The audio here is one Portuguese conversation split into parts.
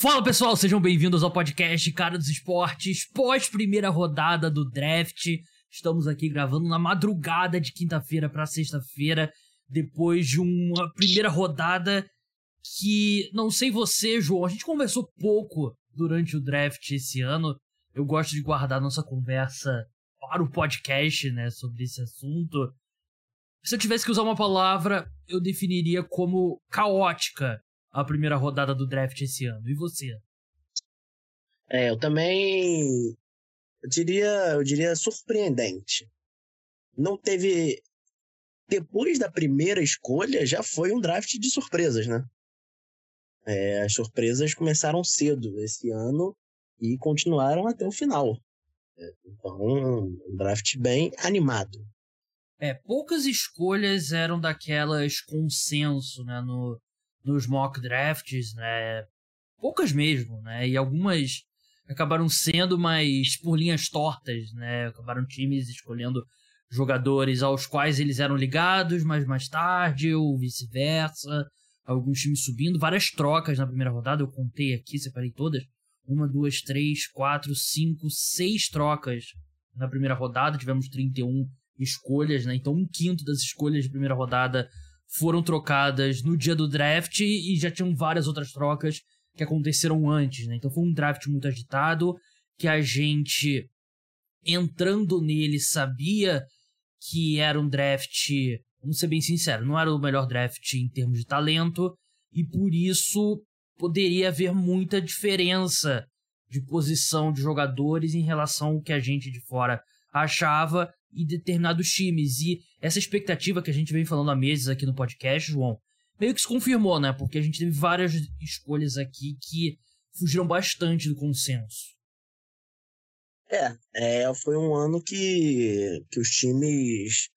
Fala pessoal, sejam bem-vindos ao podcast Cara dos Esportes, pós primeira rodada do draft. Estamos aqui gravando na madrugada de quinta-feira para sexta-feira, depois de uma primeira rodada que, não sei você, João, a gente conversou pouco durante o draft esse ano. Eu gosto de guardar nossa conversa para o podcast, né, sobre esse assunto. Se eu tivesse que usar uma palavra, eu definiria como caótica a primeira rodada do draft esse ano. E você? É, eu também eu diria, eu diria surpreendente. Não teve depois da primeira escolha já foi um draft de surpresas, né? É, as surpresas começaram cedo esse ano e continuaram até o final. É, então, um draft bem animado. É, poucas escolhas eram daquelas consenso, né, no, nos mock drafts, né? Poucas mesmo, né? E algumas acabaram sendo mais por linhas tortas, né? Acabaram times escolhendo jogadores aos quais eles eram ligados, mas mais tarde, ou vice-versa. Alguns times subindo, várias trocas na primeira rodada, eu contei aqui, separei todas. Uma, duas, três, quatro, cinco, seis trocas na primeira rodada. Tivemos 31 escolhas, né? Então um quinto das escolhas de primeira rodada foram trocadas no dia do draft e já tinham várias outras trocas que aconteceram antes, né? Então foi um draft muito agitado que a gente entrando nele sabia que era um draft, vamos ser bem sincero, não era o melhor draft em termos de talento e por isso poderia haver muita diferença de posição de jogadores em relação ao que a gente de fora achava e determinados times. E essa expectativa que a gente vem falando há meses aqui no podcast, João, meio que se confirmou, né? Porque a gente teve várias escolhas aqui que fugiram bastante do consenso. É, é foi um ano que, que os times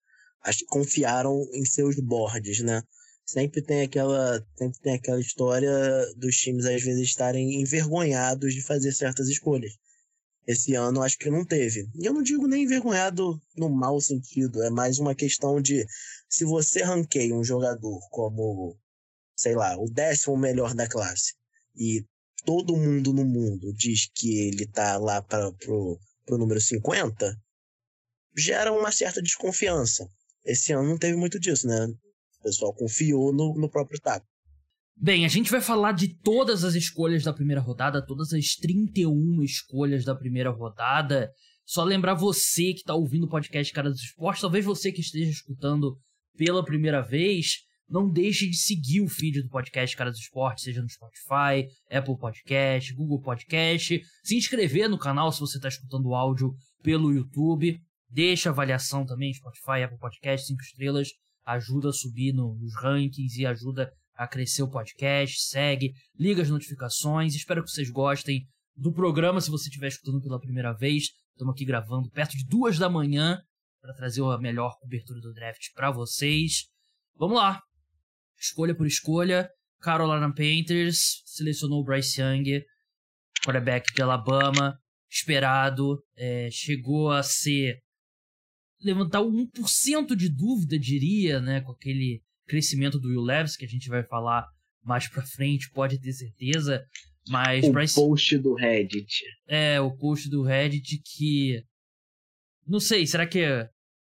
confiaram em seus boards, né? Sempre tem aquela sempre tem aquela história dos times às vezes estarem envergonhados de fazer certas escolhas. Esse ano acho que não teve. E eu não digo nem envergonhado no mau sentido, é mais uma questão de se você ranqueia um jogador como, sei lá, o décimo melhor da classe e todo mundo no mundo diz que ele tá lá para pro, pro número 50, gera uma certa desconfiança. Esse ano não teve muito disso, né? O pessoal confiou no, no próprio taco. Bem, a gente vai falar de todas as escolhas da primeira rodada, todas as 31 escolhas da primeira rodada. Só lembrar você que está ouvindo o podcast Cara dos Esportes, talvez você que esteja escutando pela primeira vez, não deixe de seguir o feed do podcast Cara dos Esportes, seja no Spotify, Apple Podcast, Google Podcast, se inscrever no canal se você está escutando o áudio pelo YouTube, deixa avaliação também, Spotify, Apple Podcast, 5 estrelas, ajuda a subir no, nos rankings e ajuda a crescer o podcast, segue, liga as notificações. Espero que vocês gostem do programa. Se você estiver escutando pela primeira vez, estamos aqui gravando perto de duas da manhã para trazer a melhor cobertura do draft para vocês. Vamos lá. Escolha por escolha. Carolina Panthers selecionou o Bryce Young, quarterback de Alabama, esperado, é, chegou a ser levantar 1% de dúvida, diria, né, com aquele crescimento do Will Levis, que a gente vai falar mais pra frente, pode ter certeza. Mas o Bryce... post do Reddit. É, o post do Reddit que. Não sei, será que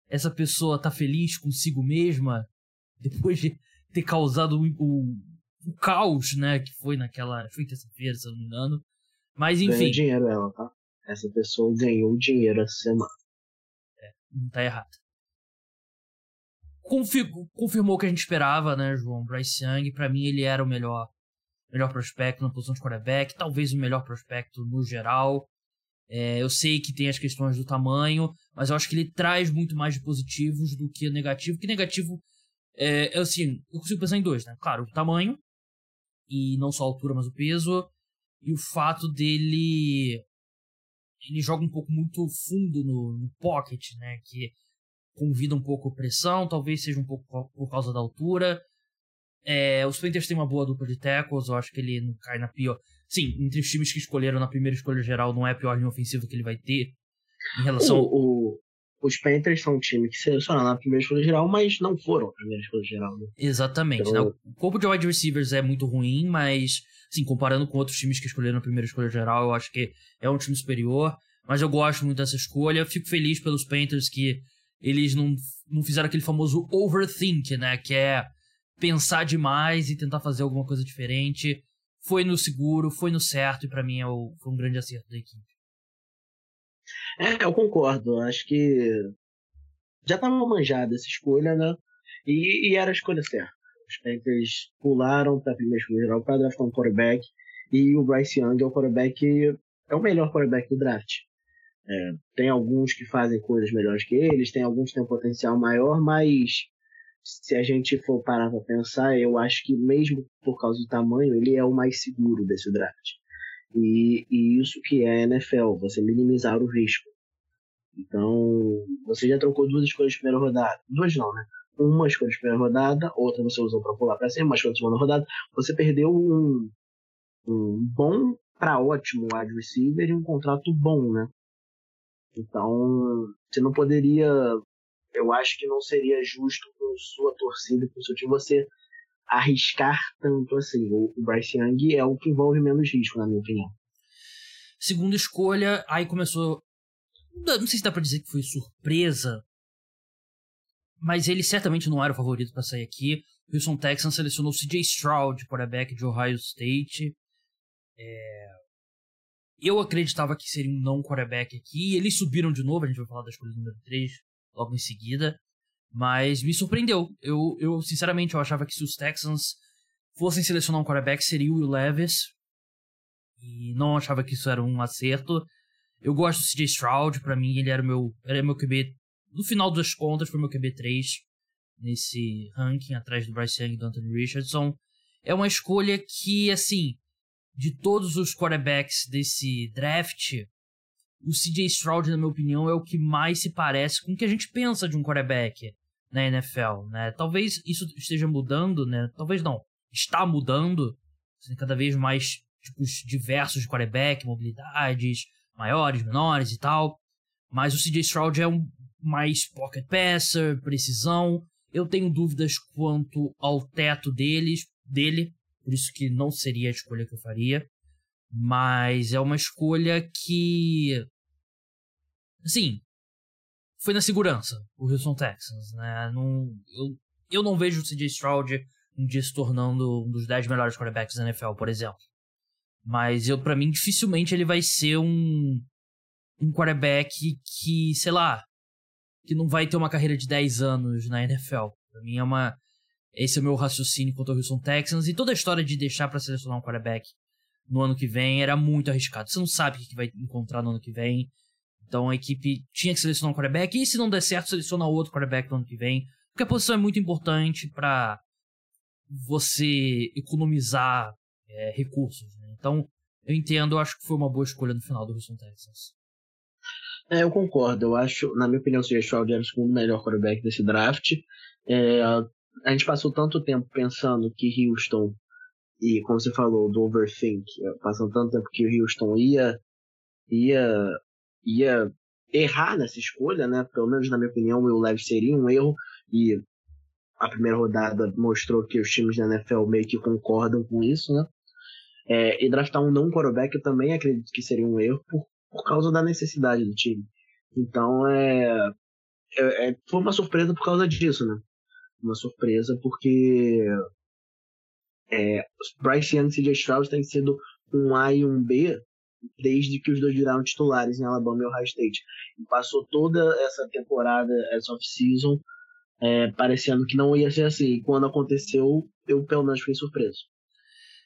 essa pessoa tá feliz consigo mesma depois de ter causado o, o, o caos, né? Que foi naquela. Foi terça-feira, se eu não me engano. Mas enfim. Ganhou dinheiro ela, tá? Essa pessoa ganhou dinheiro essa semana. É, não tá errado confirmou o que a gente esperava, né, João? Bryce Young, para mim ele era o melhor melhor prospecto na posição de quarterback, talvez o melhor prospecto no geral. É, eu sei que tem as questões do tamanho, mas eu acho que ele traz muito mais de positivos do que negativo. Que negativo é, é assim, eu consigo pensar em dois, né? Claro, o tamanho, e não só a altura, mas o peso, e o fato dele. Ele joga um pouco muito fundo no, no pocket, né? Que convida um pouco pressão, talvez seja um pouco por causa da altura. É, os Panthers têm uma boa dupla de tackles, eu acho que ele não cai na pior. Sim, entre os times que escolheram na primeira escolha geral, não é a pior linha ofensiva que ele vai ter. Em relação. O, o, os Panthers são um time que selecionaram na primeira escolha geral, mas não foram a primeira escolha geral. Né? Exatamente. Então... Né? O corpo de wide receivers é muito ruim, mas Assim, comparando com outros times que escolheram a primeira escolha geral, eu acho que é um time superior. Mas eu gosto muito dessa escolha. Fico feliz pelos Panthers que eles não, não fizeram aquele famoso overthink, né? Que é pensar demais e tentar fazer alguma coisa diferente. Foi no seguro, foi no certo, e para mim é o, foi um grande acerto da equipe. É, eu concordo. Acho que já estava manjada essa escolha, né? E, e, era a escolha certa. Os Panthers pularam para primeira escolha geral para draftar um quarterback. E o Bryce Young é o quarterback, é o melhor quarterback do draft. É, tem alguns que fazem coisas melhores que eles, tem alguns que têm um potencial maior, mas se a gente for parar para pensar, eu acho que mesmo por causa do tamanho, ele é o mais seguro desse draft. E, e isso que é NFL, você minimizar o risco. Então, você já trocou duas escolhas de primeira rodada. Duas não, né? Uma escolha de primeira rodada, outra você usou para pular para cima, uma escolha de segunda rodada. Você perdeu um, um bom para ótimo wide receiver e um contrato bom, né? Então, você não poderia. Eu acho que não seria justo com sua torcida, com seu time, você arriscar tanto assim. O, Bryce Young é o que envolve menos risco, na minha opinião. Segunda escolha, aí começou. Não sei se dá pra dizer que foi surpresa, mas ele certamente não era o favorito para sair aqui. Houston Texans selecionou CJ Stroud, quarterback de Ohio State. É... Eu acreditava que seria um não quarterback aqui. Eles subiram de novo, a gente vai falar da escolha número 3 logo em seguida. Mas me surpreendeu. Eu, eu sinceramente, eu achava que se os Texans fossem selecionar um quarterback, seria o Will Levis. E não achava que isso era um acerto. Eu gosto do CJ Stroud, para mim ele era meu, era meu QB. No final das contas, foi meu QB 3 nesse ranking, atrás do Bryce Young e do Anthony Richardson. É uma escolha que, assim, de todos os quarterbacks desse draft, o CJ Stroud, na minha opinião, é o que mais se parece com o que a gente pensa de um quarterback na NFL, né? Talvez isso esteja mudando, né? Talvez não. Está mudando. Tem cada vez mais tipos diversos de quarterback, mobilidades maiores, menores e tal. Mas o CJ Stroud é um mais pocket passer, precisão. Eu tenho dúvidas quanto ao teto deles, dele, por isso que não seria a escolha que eu faria. Mas é uma escolha que. Assim, foi na segurança, o Houston Texans, né? Não, eu, eu não vejo o CJ Stroud um dia se tornando um dos 10 melhores quarterbacks da NFL, por exemplo. Mas eu, para mim, dificilmente ele vai ser um, um quarterback que, sei lá, que não vai ter uma carreira de 10 anos na NFL. Pra mim é uma. Esse é o meu raciocínio contra o Houston Texans. E toda a história de deixar para selecionar um quarterback no ano que vem era muito arriscado. Você não sabe o que vai encontrar no ano que vem. Então a equipe tinha que selecionar um quarterback. E se não der certo, seleciona outro quarterback no ano que vem. Porque a posição é muito importante para você economizar é, recursos. Né? Então eu entendo, eu acho que foi uma boa escolha no final do Houston Texans. É, eu concordo. Eu acho, na minha opinião, o Stroud era o segundo melhor quarterback desse draft. É, a gente passou tanto tempo pensando que Houston, e como você falou, do overthink, passando tanto tempo que o Houston ia, ia, ia errar nessa escolha, né? Pelo menos na minha opinião, o Will seria um erro, e a primeira rodada mostrou que os times da NFL meio que concordam com isso, né? É, e draftar um não quarterback eu também acredito que seria um erro por, por causa da necessidade do time. Então é, é, é, foi uma surpresa por causa disso, né? Uma surpresa porque é, Bryce Young e CJ Stroud têm sido um A e um B desde que os dois viraram titulares em Alabama e Ohio State. E passou toda essa temporada, essa off-season, é, parecendo que não ia ser assim. E quando aconteceu, eu pelo menos fiquei surpreso.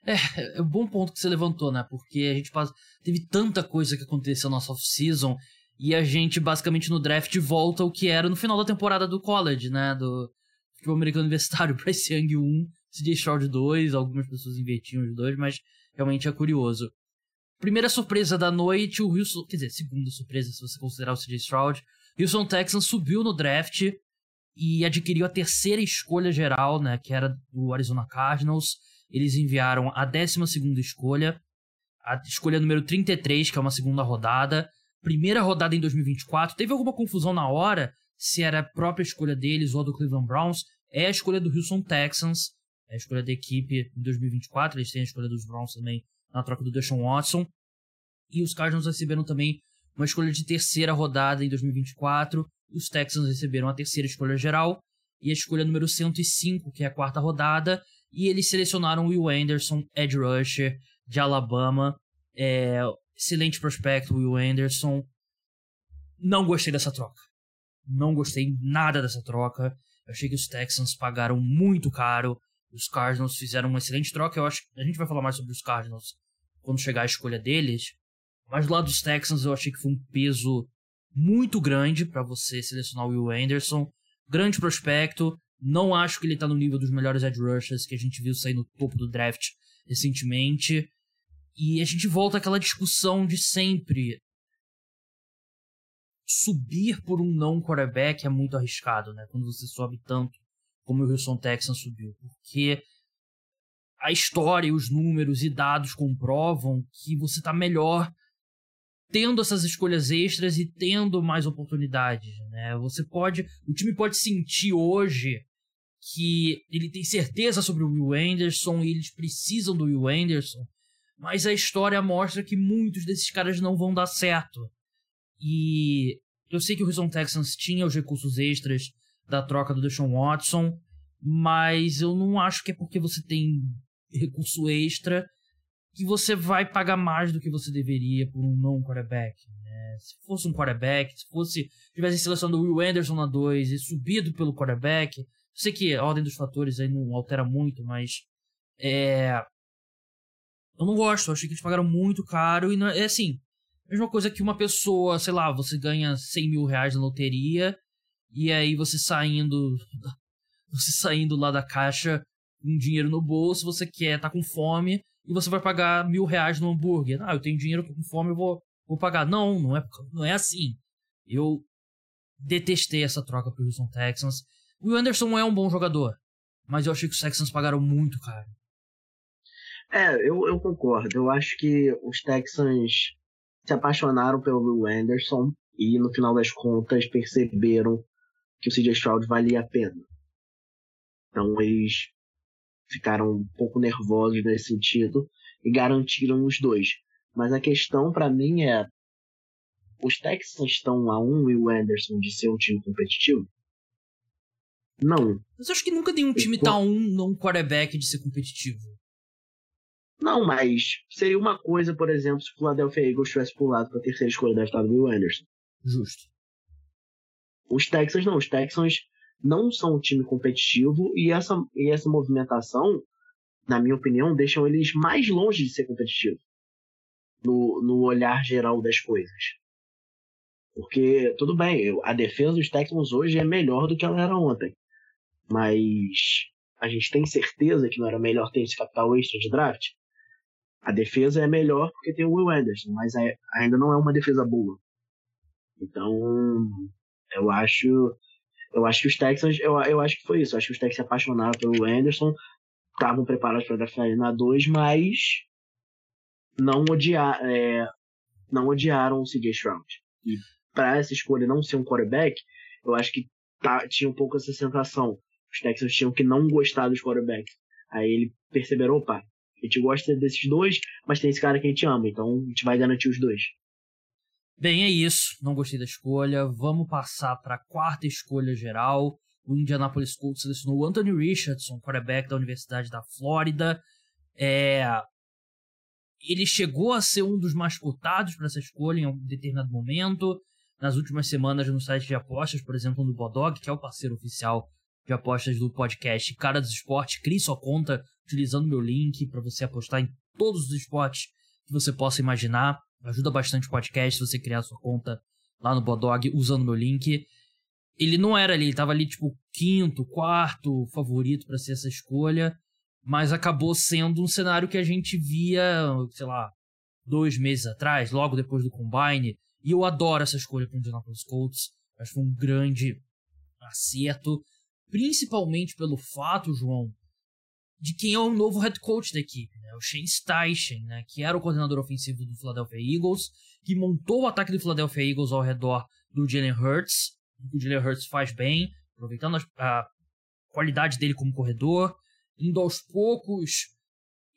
É, é um bom ponto que você levantou, né? Porque a gente passa... teve tanta coisa que aconteceu na nossa off-season e a gente basicamente no draft volta ao que era no final da temporada do college, né? Do futebol americano universitário, Bryce Young 1, CJ Stroud 2, algumas pessoas invertiam os dois, mas realmente é curioso. Primeira surpresa da noite, o Wilson, quer dizer, segunda surpresa se você considerar o CJ Stroud, Wilson Texans subiu no draft e adquiriu a terceira escolha geral, né, que era do Arizona Cardinals. Eles enviaram a 12 escolha, a escolha número 33, que é uma segunda rodada. Primeira rodada em 2024. Teve alguma confusão na hora se era a própria escolha deles ou a do Cleveland Browns. É a escolha do Houston Texans. é a escolha da equipe em 2024. Eles têm a escolha dos Browns também na troca do Deshaun Watson. E os Cardinals receberam também uma escolha de terceira rodada em 2024. Os Texans receberam a terceira escolha geral e a escolha número 105, que é a quarta rodada. E eles selecionaram Will Anderson, Ed Rusher, de Alabama. É, excelente prospecto, Will Anderson. Não gostei dessa troca. Não gostei nada dessa troca. Eu achei que os Texans pagaram muito caro. Os Cardinals fizeram uma excelente troca. Eu acho a gente vai falar mais sobre os Cardinals quando chegar a escolha deles. Mas do lado dos Texans eu achei que foi um peso muito grande para você selecionar o Will Anderson. Grande prospecto. Não acho que ele tá no nível dos melhores edge rushers que a gente viu sair no topo do draft recentemente. E a gente volta àquela discussão de sempre. Subir por um não quarterback é muito arriscado, né? Quando você sobe tanto como o Houston Texans subiu. Porque a história, os números e dados comprovam que você está melhor tendo essas escolhas extras e tendo mais oportunidades, né? Você pode, o time pode sentir hoje que ele tem certeza sobre o Will Anderson e eles precisam do Will Anderson, mas a história mostra que muitos desses caras não vão dar certo. E eu sei que o Houston Texans tinha os recursos extras da troca do Deshaun Watson, mas eu não acho que é porque você tem recurso extra que você vai pagar mais do que você deveria por um não quarterback. Né? Se fosse um quarterback, se fosse tivesse selecionado o Will Anderson na 2 e subido pelo quarterback, eu sei que a ordem dos fatores aí não altera muito, mas é eu não gosto, eu achei que eles pagaram muito caro e não, é assim, mesma coisa que uma pessoa, sei lá, você ganha 100 mil reais na loteria e aí você saindo você saindo lá da caixa com dinheiro no bolso, você quer, tá com fome e você vai pagar mil reais no hambúrguer. Ah, eu tenho dinheiro, tô com fome, eu vou, vou pagar. Não, não é, não é assim. Eu detestei essa troca pro Houston Texans. O Anderson é um bom jogador, mas eu achei que os Texans pagaram muito caro. É, eu, eu concordo. Eu acho que os Texans se apaixonaram pelo Will Anderson e no final das contas perceberam que o CJ Stroud valia a pena. Então eles ficaram um pouco nervosos nesse sentido e garantiram os dois. Mas a questão para mim é: os Texans estão a um e o Anderson de ser um time competitivo? Não. Mas eu acho que nunca nenhum time tá um num quarterback de ser competitivo. Não, mas seria uma coisa, por exemplo, se o Philadelphia Eagles tivesse pulado para a terceira escolha da do Will Anderson. Justo. Os Texans não. Os Texans não são um time competitivo e essa, e essa movimentação, na minha opinião, deixam eles mais longe de ser competitivos no, no olhar geral das coisas. Porque, tudo bem, a defesa dos Texans hoje é melhor do que ela era ontem. Mas a gente tem certeza que não era melhor ter esse capital extra de draft? A defesa é melhor porque tem o Will Anderson, mas é, ainda não é uma defesa boa. Então, eu acho eu acho que os Texans, eu, eu acho que foi isso. Eu acho que os Texans se apaixonaram pelo Anderson, estavam preparados para draftar ele na 2, mas não, odiar, é, não odiaram o CJ Stroud. E para essa escolha não ser um quarterback, eu acho que tá, tinha um pouco essa sensação. Os Texans tinham que não gostar dos quarterbacks. Aí ele perceberam, opa, a gente gosta desses dois, mas tem esse cara que a gente ama, então a gente vai garantir os dois. Bem, é isso. Não gostei da escolha. Vamos passar para a quarta escolha geral. O Indianapolis Colts selecionou o Anthony Richardson, quarterback da Universidade da Flórida. É... Ele chegou a ser um dos mais cotados para essa escolha em um determinado momento. Nas últimas semanas, no site de apostas, por exemplo, no Bodog, que é o parceiro oficial de apostas do podcast Cara dos Esportes, crie sua conta utilizando meu link para você apostar em todos os esportes que você possa imaginar. Ajuda bastante o podcast se você criar sua conta lá no Bodog usando meu link. Ele não era ali, ele tava ali tipo quinto, quarto favorito para ser essa escolha, mas acabou sendo um cenário que a gente via, sei lá, dois meses atrás, logo depois do Combine, e eu adoro essa escolha para o Indianapolis Colts. Acho que foi um grande acerto, principalmente pelo fato, João, de quem é o novo head coach da equipe, né? o Shane Steichen, né? que era o coordenador ofensivo do Philadelphia Eagles, que montou o ataque do Philadelphia Eagles ao redor do Jalen Hurts, o Jalen Hurts faz bem, aproveitando a qualidade dele como corredor, indo aos poucos,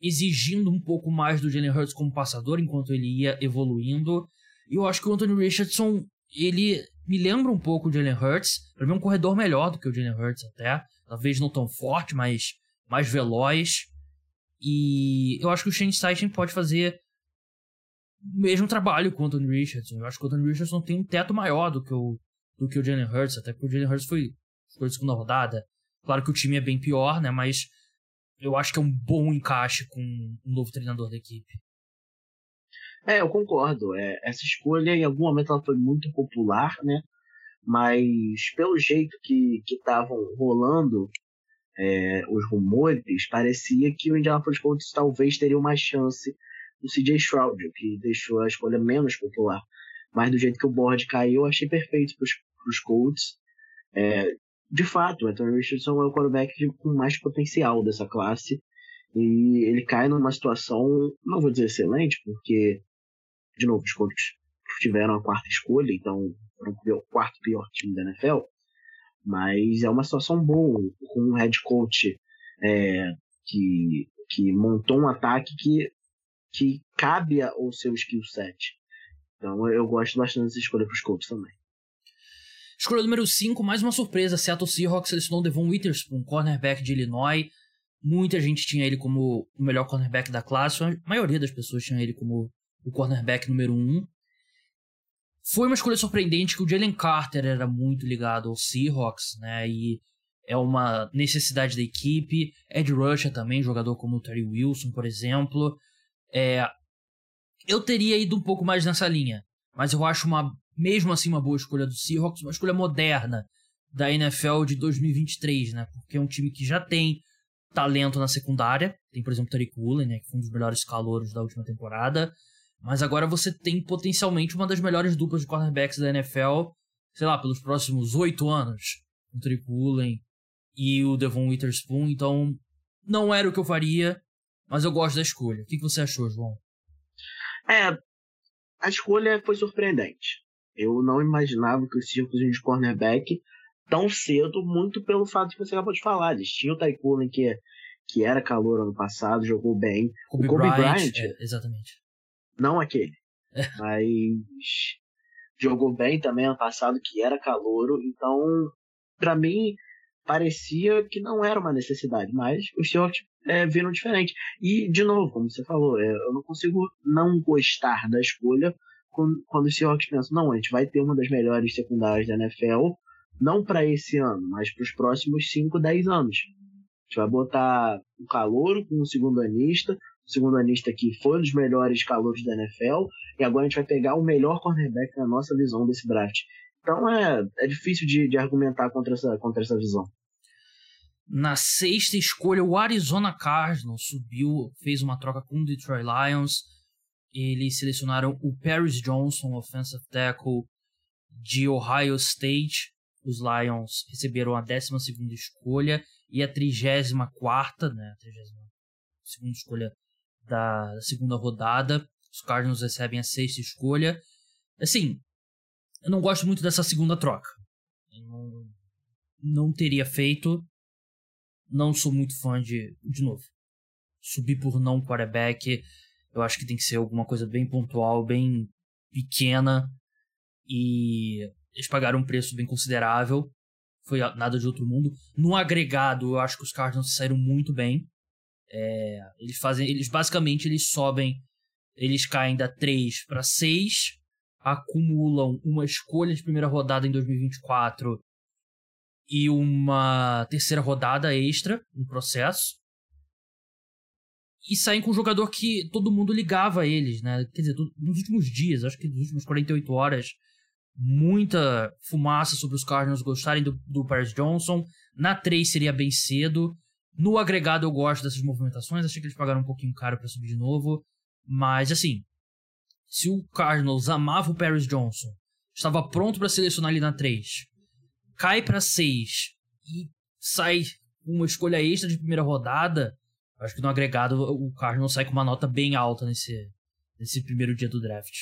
exigindo um pouco mais do Jalen Hurts como passador enquanto ele ia evoluindo. E eu acho que o Anthony Richardson, ele me lembra um pouco o Jalen Hurts. Para mim é um corredor melhor do que o Jalen Hurts até. Talvez não tão forte, mas mais veloz. E eu acho que o Shane Steichen pode fazer o mesmo trabalho com o Anthony Richardson. Eu acho que o Anthony Richardson tem um teto maior do que o, do que o Jalen Hurts, até porque o Jalen Hurts foi escolha de segunda rodada. Claro que o time é bem pior, né? Mas eu acho que é um bom encaixe com um novo treinador da equipe. É, eu concordo. É, essa escolha, em algum momento, ela foi muito popular, né? Mas pelo jeito que estavam rolando é, os rumores, parecia que o Indianapolis Colts talvez teria uma chance do CJ Stroud, que deixou a escolha menos popular. Mas do jeito que o board caiu, achei perfeito para os Colts. É, de fato, o Anthony Richardson é o quarterback com mais potencial dessa classe. E ele cai numa situação, não vou dizer excelente, porque, de novo, os Colts tiveram a quarta escolha, então foram o quarto pior time da NFL. Mas é uma situação boa, com um head coach é, que, que montou um ataque que, que cabe ao seu skill set. Então eu gosto bastante dessa escolha para os Colts também. Escolha número 5, mais uma surpresa. Seattle Seahawks selecionou Devon Witherspoon, cornerback de Illinois. Muita gente tinha ele como o melhor cornerback da classe. A maioria das pessoas tinha ele como o cornerback número 1. Um. Foi uma escolha surpreendente que o Jalen Carter era muito ligado ao Seahawks, né? E é uma necessidade da equipe. Ed Rusher também, jogador como o Terry Wilson, por exemplo. É... Eu teria ido um pouco mais nessa linha, mas eu acho uma mesmo assim uma boa escolha do Seahawks, uma escolha moderna da NFL de 2023, né? Porque é um time que já tem talento na secundária, tem por exemplo Tariq Woolen, né, que foi um dos melhores calouros da última temporada, mas agora você tem potencialmente uma das melhores duplas de cornerbacks da NFL, sei lá, pelos próximos oito anos, o Woolen e o Devon Witherspoon, então não era o que eu faria, mas eu gosto da escolha. O que você achou, João? É, a escolha foi surpreendente. Eu não imaginava que os Seahawks de cornerback tão cedo, muito pelo fato que você acabou de falar. Eles tinham o Taikunen, que, que era calor ano passado, jogou bem. Kobe o Kobe Bryant, Bryant é, exatamente. Não aquele. Mas jogou bem também ano passado, que era calouro. Então, para mim, parecia que não era uma necessidade. Mas os Seahawks é, viram diferente. E, de novo, como você falou, é, eu não consigo não gostar da escolha quando, quando os Seahawks pensam, não, a gente vai ter uma das melhores secundárias da NFL, não para esse ano, mas para os próximos 5, 10 anos. A gente vai botar um calouro com um segundo anista, segundo anista que foi um dos melhores calouros da NFL, e agora a gente vai pegar o melhor cornerback na nossa visão desse draft. Então é, é difícil de, de argumentar contra essa, contra essa visão. Na sexta escolha, o Arizona Cardinals subiu, fez uma troca com o Detroit Lions eles selecionaram o Paris Johnson, offensive tackle de Ohio State. Os Lions receberam a 12 escolha e a 34, né, a 32 escolha da segunda rodada. Os Cardinals recebem a sexta escolha. Assim, eu não gosto muito dessa segunda troca. Não, não teria feito. Não sou muito fã de, de novo, subir por não quarterback eu acho que tem que ser alguma coisa bem pontual, bem pequena. E eles pagaram um preço bem considerável. Foi nada de outro mundo. No agregado, eu acho que os Cardinals saíram muito bem. É, eles fazem. Eles basicamente eles sobem. Eles caem da 3 para 6. Acumulam uma escolha de primeira rodada em 2024 e uma terceira rodada extra no processo e saem com um jogador que todo mundo ligava a eles, né? Quer dizer, nos últimos dias, acho que nos últimos 48 horas, muita fumaça sobre os Cardinals gostarem do, do Paris Johnson. Na 3 seria bem cedo. No agregado eu gosto dessas movimentações, achei que eles pagaram um pouquinho caro para subir de novo. Mas assim, se o Cardinals amava o Paris Johnson, estava pronto para selecionar ele na 3, cai para 6 e sai uma escolha extra de primeira rodada, Acho que no agregado o Cardinals sai com uma nota bem alta nesse, nesse primeiro dia do draft.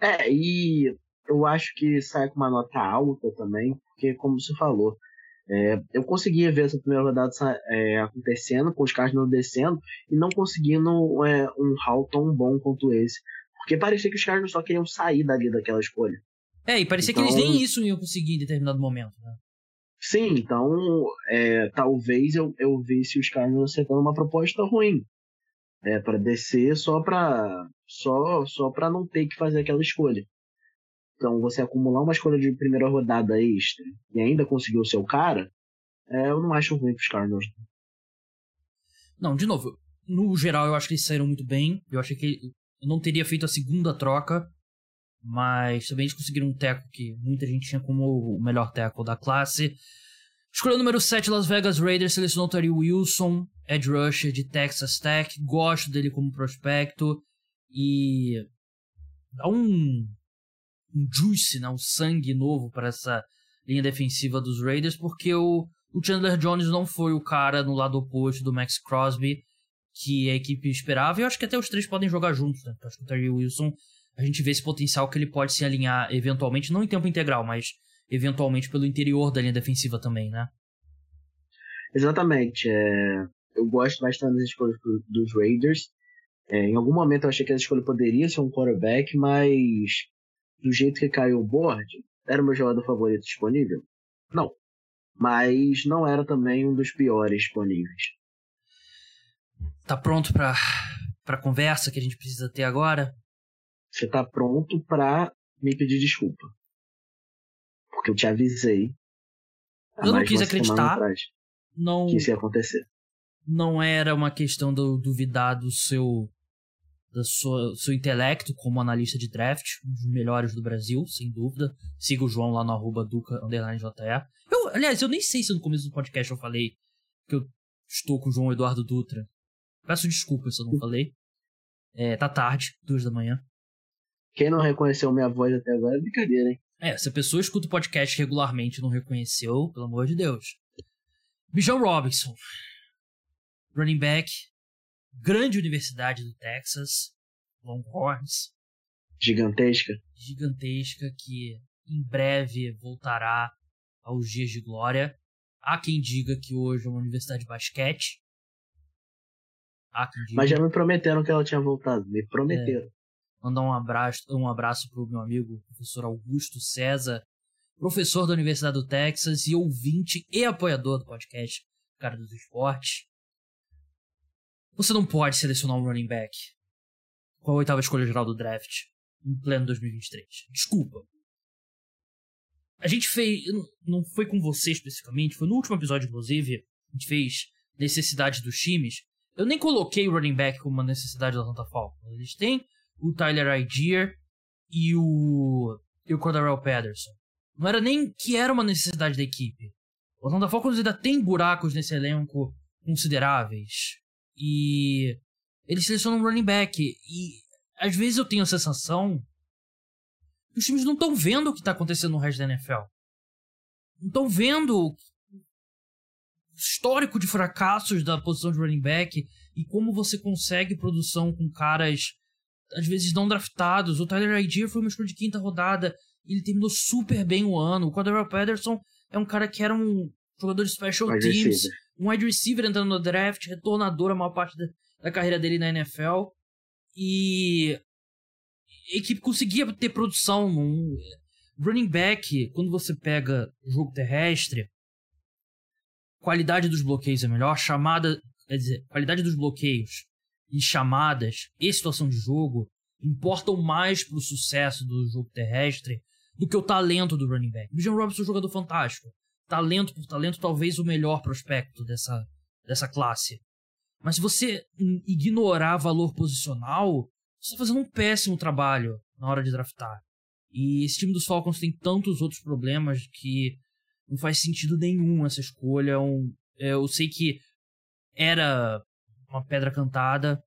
É, e eu acho que sai com uma nota alta também, porque como você falou, É, eu conseguia ver essa primeira rodada é, acontecendo, com os Cardinals descendo, e não conseguindo é, um haul tão bom quanto esse. Porque parecia que os Cardinals só queriam sair dali daquela escolha. É, e parecia então, que eles então nem isso iam conseguir em determinado momento, né? Sim, então é, talvez eu, eu visse os Cardinals acertando uma proposta ruim. É, para descer só para só, só pra não ter que fazer aquela escolha. Então, você acumular uma escolha de primeira rodada extra e ainda conseguir o seu cara, é, eu não acho ruim pros Cardinals. Não, de novo, no geral eu acho que eles saíram muito bem. Eu achei que eu não teria feito a segunda troca, mas também eles conseguiram um teco que muita gente tinha como o melhor teco da classe. Escolha número 7, Las Vegas Raiders, selecionou Terry Wilson, Ed rusher de Texas Tech. Gosto dele como prospecto e dá um um juice, né, um sangue novo para essa linha defensiva dos Raiders, porque o, o Chandler Jones não foi o cara no lado oposto do Max Crosby que a equipe esperava, e eu acho que até os três podem jogar juntos, né? Acho que o Terry Wilson, a gente vê esse potencial que ele pode se alinhar eventualmente, não em tempo integral, mas eventualmente pelo interior da linha defensiva também, né? Exatamente. É... Eu gosto bastante das escolhas dos Raiders. É, em algum momento eu achei que essa escolha poderia ser um quarterback, mas do jeito que caiu o board, era o meu jogador favorito disponível? Não. Mas não era também um dos piores disponíveis. Tá pronto pra, pra conversa que a gente precisa ter agora? Você tá pronto pra me pedir desculpa. Porque eu te avisei. Eu não quis acreditar. Não, que isso ia acontecer. Não era uma questão de eu duvidar do seu do seu, seu intelecto como analista de draft, um dos melhores do Brasil, sem dúvida. Siga o João lá no arroba Duca JR. Eu, aliás, eu nem sei se no começo do podcast eu falei que eu estou com o João Eduardo Dutra. Peço desculpas se eu não falei. É, tá tarde, duas da manhã. Quem não reconheceu minha voz até agora é brincadeira, hein? É, se a pessoa escuta o podcast regularmente e não reconheceu, pelo amor de Deus. Bijan Robinson. Running back, grande universidade do Texas, Longhorns. Gigantesca. Gigantesca, que em breve voltará aos dias de glória. Há quem diga que hoje é uma universidade de basquete. Há quem diga... Mas já me prometeram que ela tinha voltado. Me prometeram. É. Mandar um abraço, um abraço pro meu amigo, professor Augusto César, professor da Universidade do Texas e ouvinte e apoiador do podcast Cara dos Esportes. Você não pode selecionar um running back com a oitava escolha geral do draft em pleno 2023. Desculpa. A gente fez. Não foi com você especificamente, foi no último episódio, inclusive. A gente fez necessidades dos times. Eu nem coloquei o running back como uma necessidade da Atlanta Falcons. Eles têm o Tyler Ideer e o. e o Cordarrelle Patterson. Não era nem que era uma necessidade da equipe. O Atlanta Falcons ainda tem buracos nesse elenco consideráveis. E eles selecionam um running back. E às vezes eu tenho a sensação que os times não estão vendo o que está acontecendo no resto da NFL. Não estão vendo o histórico de fracassos da posição de running back e como você consegue produção com caras às vezes não draftados. O Tyler Ideer foi uma escolha de quinta rodada. Ele terminou super bem o ano. O Cordero Patterson é um cara que era um jogador de special teams um wide receiver entrando no draft, retornador a maior parte da, da carreira dele na NFL. E a equipe conseguia ter produção num running back, quando você pega jogo terrestre, qualidade dos bloqueios é melhor, chamada, quer dizer, qualidade dos bloqueios e chamadas e situação de jogo importam mais para o sucesso do jogo terrestre do que o talento do running back. O John Robinson é um jogador fantástico talento por talento, talvez o melhor prospecto dessa, dessa classe. Mas se você ignorar valor posicional, você está fazendo um péssimo trabalho na hora de draftar. E esse time dos Falcons tem tantos outros problemas que não faz sentido nenhum essa escolha. Um, é, eu sei que era uma pedra cantada,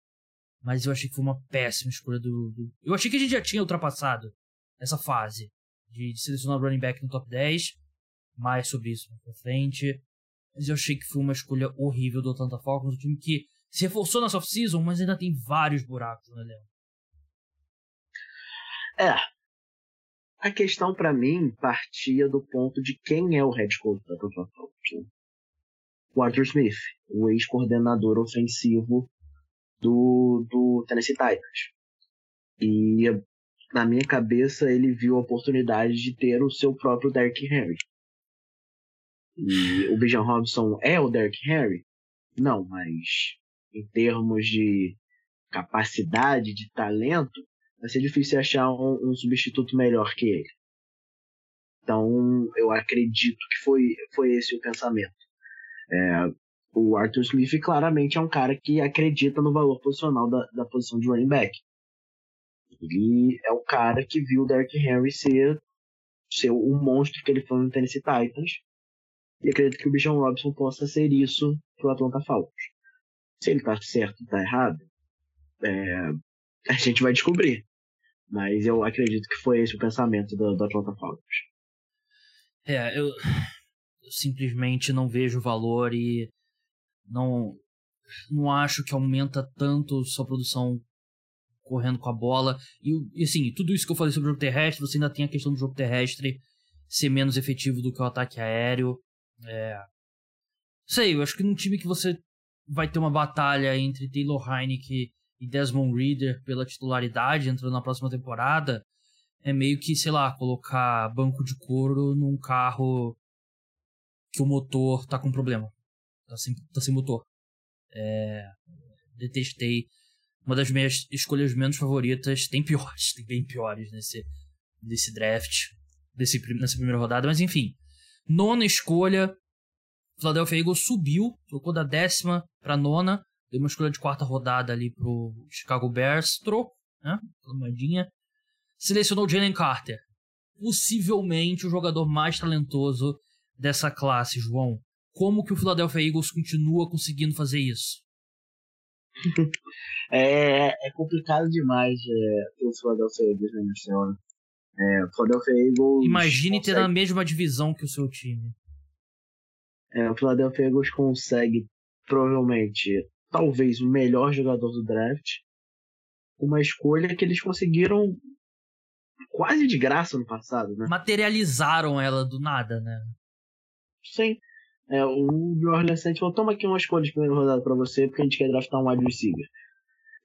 mas eu achei que foi uma péssima escolha do, do... Eu achei que a gente já tinha ultrapassado essa fase de, de selecionar o running back no top 10 mais sobre isso pra frente. Mas eu achei que foi uma escolha horrível do Atlanta Falcons, um time que se reforçou nessa off-season, mas ainda tem vários buracos no elenco. É. A questão para mim partia do ponto de quem é o head coach da Atlanta Falcons. Né? O Arthur Smith, o ex-coordenador ofensivo do, do Tennessee Titans. E na minha cabeça ele viu a oportunidade de ter o seu próprio Derrick Henry. E o Bijan Robson é o Derrick Henry? Não, mas em termos de capacidade, de talento, vai ser difícil achar um, um substituto melhor que ele. Então, eu acredito que foi, foi esse o pensamento. É, o Arthur Smith claramente é um cara que acredita no valor posicional da, da posição de running back. Ele é o cara que viu o Derrick Henry ser, ser o monstro que ele foi no Tennessee Titans. E acredito que o Bijan Robinson possa ser isso pro Atlanta Falcons. Se ele tá certo ou tá errado, é, a gente vai descobrir. Mas eu acredito que foi esse o pensamento do, do Atlanta Falcons. É, eu, eu simplesmente não vejo valor e não, não acho que aumenta tanto sua produção correndo com a bola. E, assim, tudo isso que eu falei sobre o jogo terrestre, você ainda tem a questão do jogo terrestre ser menos efetivo do que o ataque aéreo. É. Sei, eu acho que num time que você vai ter uma batalha entre Taylor Heineke e Desmond Reader pela titularidade entrando na próxima temporada, é meio que, sei lá, colocar banco de couro num carro que o motor tá com problema. Tá sem, tá sem motor. É, detestei. Uma das minhas escolhas menos favoritas. Tem piores, tem bem piores nesse, nesse draft. Desse, nessa primeira rodada, mas enfim. Nona escolha. Philadelphia Eagles subiu, trocou da décima pra nona. Deu uma escolha de quarta rodada ali pro Chicago Bears. Troco, né? Pela moedinha. Selecionou Jalen Carter. Possivelmente o jogador mais talentoso dessa classe, João. Como que o Philadelphia Eagles continua conseguindo fazer isso? é, é complicado demais é, o Philadelphia Eagles, né, Marcelo? É, o Philadelphia Eagles. Imagine consegue... ter na mesma divisão que o seu time. É, o Philadelphia Eagles consegue, provavelmente, talvez o melhor jogador do draft. Uma escolha que eles conseguiram quase de graça no passado, né? Materializaram ela do nada, né? Sim. É, o New Orleans Saints falou, toma aqui uma escolha de primeira rodada pra você, porque a gente quer draftar um wide receiver.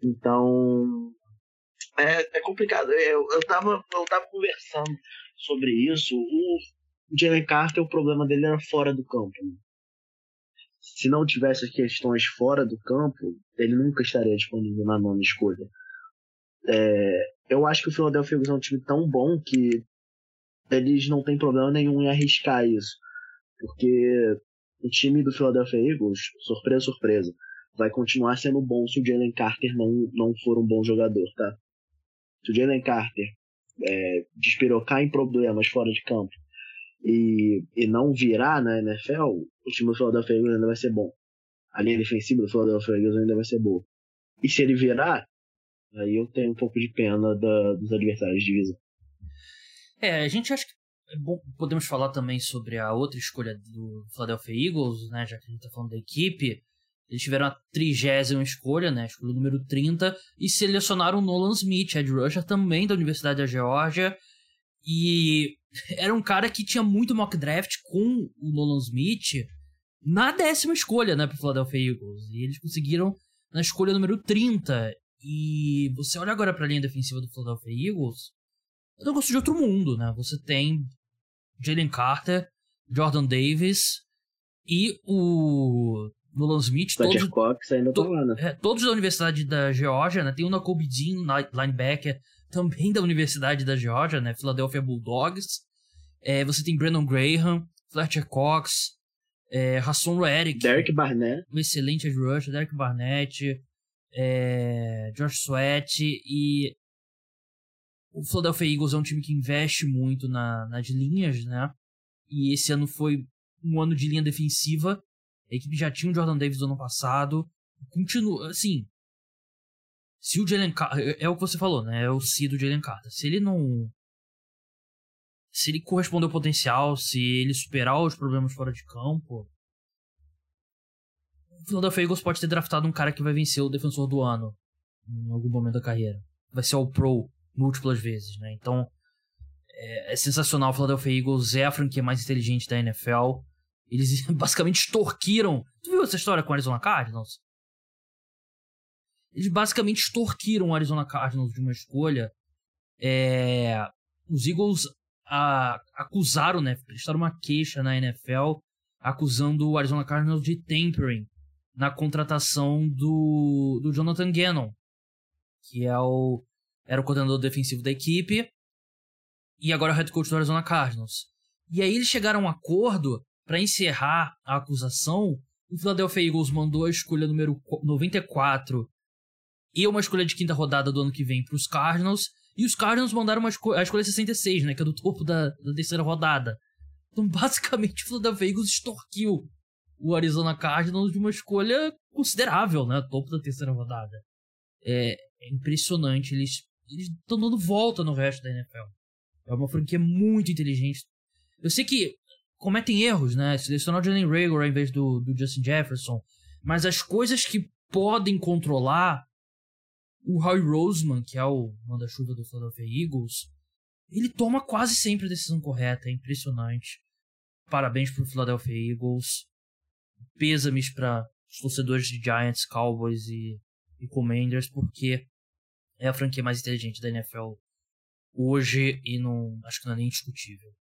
Então, é, é complicado. Eu, eu, tava, eu tava conversando sobre isso. O Jalen Carter, o problema dele era fora do campo. Né? Se não tivesse questões fora do campo, ele nunca estaria disponível na nona escolha. É, eu acho que o Philadelphia Eagles é um time tão bom que eles não têm problema nenhum em arriscar isso. Porque o time do Philadelphia Eagles, surpresa, surpresa, vai continuar sendo bom se o Jalen Carter não, não for um bom jogador, tá? Se o Jalen Carter é, despirocar em problemas fora de campo e, e não virar na NFL, o time do Philadelphia Eagles ainda vai ser bom. A linha defensiva do Philadelphia Eagles ainda vai ser boa. E se ele virar, aí eu tenho um pouco de pena da, dos adversários de divisão. É, a gente acha que é bom, podemos falar também sobre a outra escolha do Philadelphia Eagles, né, já que a gente está falando da equipe. Eles tiveram a trigésima escolha, né, escolha número 30, e selecionaram o Nolan Smith, Ed rusher, também da Universidade da Geórgia. E era um cara que tinha muito mock draft com o Nolan Smith na décima escolha, né, pro Philadelphia Eagles. E eles conseguiram na escolha número 30. E você olha agora para a linha defensiva do Philadelphia Eagles, é um negócio de outro mundo, né? Você tem Jalen Carter, Jordan Davis e o Nolan Smith. Todos, Cox ainda to, lá, né? é, todos da Universidade da Geórgia, né? Tem o Nakobe Dean, linebacker, também da Universidade da Geórgia, né? Philadelphia Bulldogs. É, você tem Brandon Graham, Fletcher Cox, é, Hassan Eric. Derek Barnett. Um excelente edge rusher, Derek Barnett, é, Josh Sweat e o Philadelphia Eagles é um time que investe muito na, nas linhas, né? E esse ano foi um ano de linha defensiva. A equipe já tinha o Jordan Davis do ano passado. Continua, assim. Se o Jalen Carter. É, é o que você falou, né? É o si do Jalen Carter. Se ele não. Se ele corresponder ao potencial, se ele superar os problemas fora de campo. O Philadelphia Eagles pode ter draftado um cara que vai vencer o defensor do ano em algum momento da carreira. Vai ser o Pro múltiplas vezes, né? Então, é, é sensacional. O Philadelphia Eagles é a franquia mais inteligente da NFL. Eles basicamente extorquiram. Tu viu essa história com o Arizona Cardinals? Eles basicamente extorquiram o Arizona Cardinals de uma escolha. É, os Eagles a, acusaram, né? Prestaram uma queixa na NFL acusando o Arizona Cardinals de tampering na contratação do, do Jonathan Gannon, que é o, era o coordenador defensivo da equipe e agora é o head coach do Arizona Cardinals. E aí eles chegaram a um acordo para encerrar a acusação. O Philadelphia Eagles mandou a escolha número 94 e uma escolha de quinta rodada do ano que vem para os Cardinals. E os Cardinals mandaram uma esco a escolha 66, né? Que é do topo da, da terceira rodada. Então, basicamente, o Philadelphia Eagles extorquiu o Arizona Cardinals de uma escolha considerável, né? Topo da terceira rodada. É, é impressionante. Eles estão dando volta no resto da NFL. É uma franquia muito inteligente. Eu sei que cometem erros, né? Selecionar o Jalen Rager ao invés do, do Justin Jefferson. Mas as coisas que podem controlar o Howie Roseman, que é o manda-chuva do Philadelphia Eagles, ele toma quase sempre a decisão correta. É impressionante. Parabéns pro Philadelphia Eagles. Pêsames para os torcedores de Giants, Cowboys e, e Commanders, porque é a franquia mais inteligente da NFL hoje e não acho que não é nem discutível.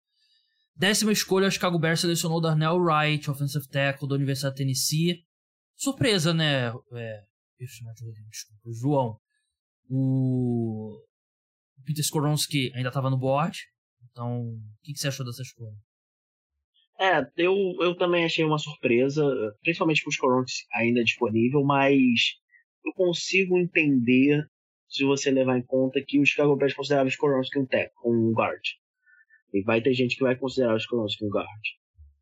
Décima escolha, o Chicago Bears selecionou Darnell Wright, offensive tackle da Universidade de Tennessee. Surpresa, né? É, desculpa, João. O Peter Skoronski ainda estava no board. Então, o que, que, você achou dessa escolha? É, eu, eu também achei uma surpresa, principalmente com o Skoronski ainda disponível, mas eu consigo entender se você levar em conta que o Chicago Bears considerava o Skoronski um um guard. E vai ter gente que vai considerar o Skoronski um guard.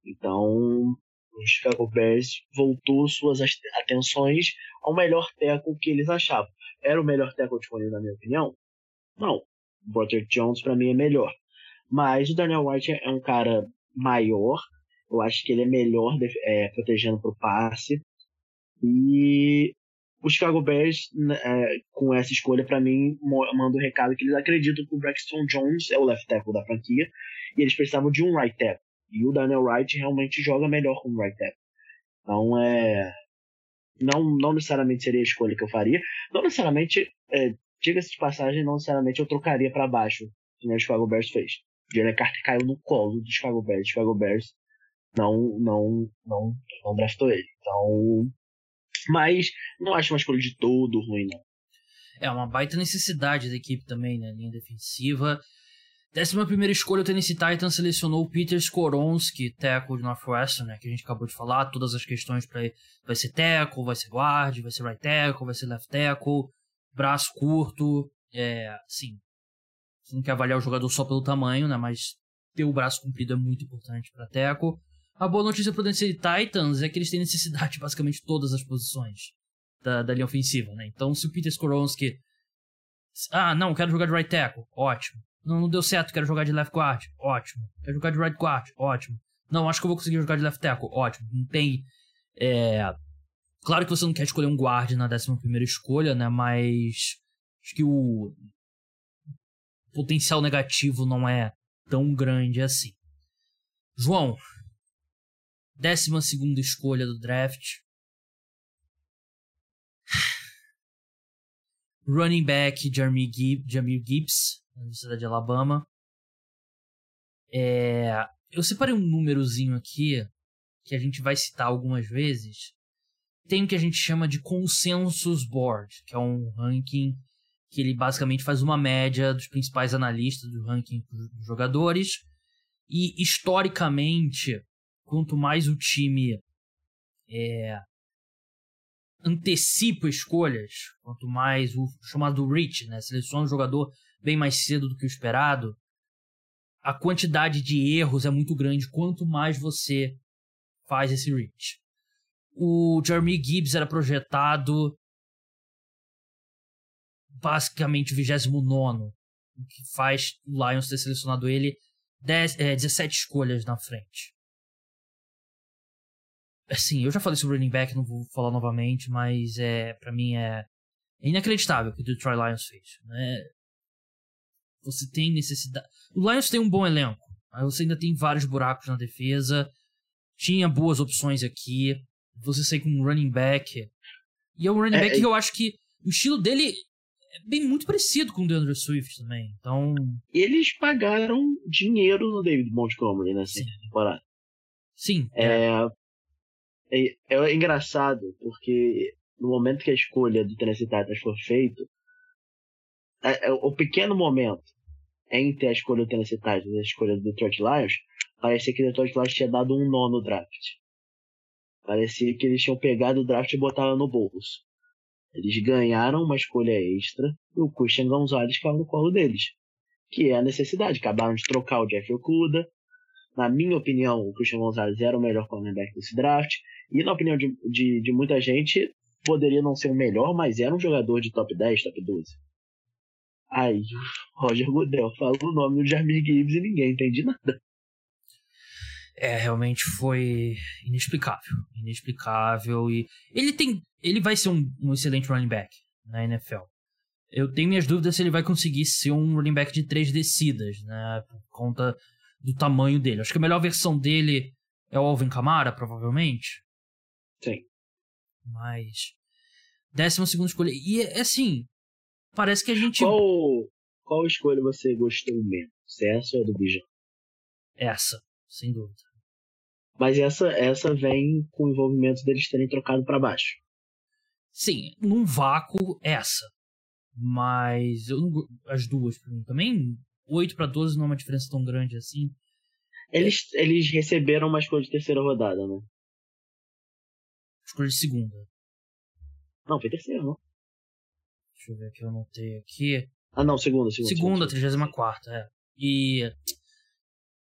Então, o Chicago Bears voltou suas atenções ao melhor teco que eles achavam. Era o melhor teco disponível, na minha opinião? Não. O Broderick Jones, para mim, é melhor. Mas o Daniel White é um cara maior. Eu acho que ele é melhor é, protegendo pro passe. E o Chicago Bears, né, é, com essa escolha, para mim, manda um recado que eles acreditam que o Braxton Jones é o left tackle da franquia e eles precisavam de um right tackle. E o Daniel Wright realmente joga melhor como right tackle. Então, é. Não, não necessariamente seria a escolha que eu faria. Não necessariamente, é, diga-se de passagem, não necessariamente eu trocaria para baixo, como o Chicago Bears fez. Jalen Carter caiu no colo do Chicago Bears. O Chicago Bears não, não, não, não draftou ele. Então, mas não acho uma escolha de todo ruim, não. É uma baita necessidade da equipe também, né? Linha defensiva. Décima primeira escolha, o Tennessee Titans selecionou o Peter Skoronski, tackle de Northwestern, né? Que a gente acabou de falar. Todas as questões para Vai ser tackle, vai ser guard, vai ser right tackle, vai ser left tackle. Braço curto. É, assim... Você não quer avaliar o jogador só pelo tamanho, né? Mas ter o braço comprido é muito importante para tackle. A boa notícia pro Tennessee Titans é que eles têm necessidade de basicamente todas as posições da, da linha ofensiva, né? Então, se o Peter Skoronski... Ah, não, quero jogar de right tackle. Ótimo. Não, não deu certo, quero jogar de left guard. Ótimo. Quero jogar de right guard. Ótimo. Não, acho que eu vou conseguir jogar de left tackle. Ótimo. Não tem... É... Claro que você não quer escolher um guard na 11 escolha, né? Mas... Acho que o potencial negativo não é tão grande assim. João, Décima segunda escolha do draft. Running back Jamir Gibbs, da Universidade de Alabama. É, eu separei um númerozinho aqui que a gente vai citar algumas vezes. Tem o que a gente chama de Consensus Board, que é um ranking que ele basicamente faz uma média dos principais analistas do ranking dos jogadores. E historicamente, quanto mais o time é, antecipa escolhas, quanto mais o chamado reach, né, seleciona o jogador bem mais cedo do que o esperado, a quantidade de erros é muito grande quanto mais você faz esse reach. O Jeremy Gibbs era projetado basicamente o 29, o que faz o Lions ter selecionado ele 10, é, 17 escolhas na frente assim, eu já falei sobre o running back, não vou falar novamente, mas é para mim é, é inacreditável o que o Detroit Lions fez. Né? você tem necessidade. O Lions tem um bom elenco, mas você ainda tem vários buracos na defesa. Tinha boas opções aqui. Você sai com um running back. E é um running é, back é... que eu acho que o estilo dele é bem muito parecido com o DeAndre Swift também. Então. Eles pagaram dinheiro no David Montgomery nessa temporada. Sim. É, é, é, engraçado, porque no momento que a escolha do Tennessee Titans foi feita, é, é, o pequeno momento entre a escolha do Tennessee Titans e a escolha do Detroit Lions, parecia que o Detroit Lions tinha dado um nó no draft. Parecia que eles tinham pegado o draft e botado no bolso. Eles ganharam uma escolha extra e o Christian Gonzalez caiu no colo deles. Que é a necessidade. Acabaram de trocar o Jeff Okuda. Na minha opinião, o Christian Gonzalez era o melhor cornerback desse draft. E na opinião de, de, de muita gente, poderia não ser o melhor, mas era um jogador de top 10, top 12. Aí, Roger Goodell fala o nome do Jamir Gibbs e ninguém entende nada. É, realmente foi inexplicável. Inexplicável. E ele tem. Ele vai ser um, um, excelente running back na NFL. Eu tenho minhas dúvidas se ele vai conseguir ser um running back de três descidas, né? Por conta do tamanho dele. Acho que a melhor versão dele é o Alvin Kamara, provavelmente. Sim. Mas. Décima segunda escolha. E é assim. Parece que a gente. Qual, qual escolha você gostou menos? Essa ou a do Bijan? Essa, sem dúvida. Mas essa, essa vem com o envolvimento deles terem trocado para baixo. Sim, num vácuo, essa. Mas eu não, as duas pra mim também. 8 para 12 não é uma diferença tão grande assim. Eles, eles receberam uma escolha de terceira rodada, né? Escolha de segunda. Não, foi terceira, não. Deixa eu ver aqui, eu anotei aqui. Ah, não, segunda, segunda. Segunda, 34, é. E.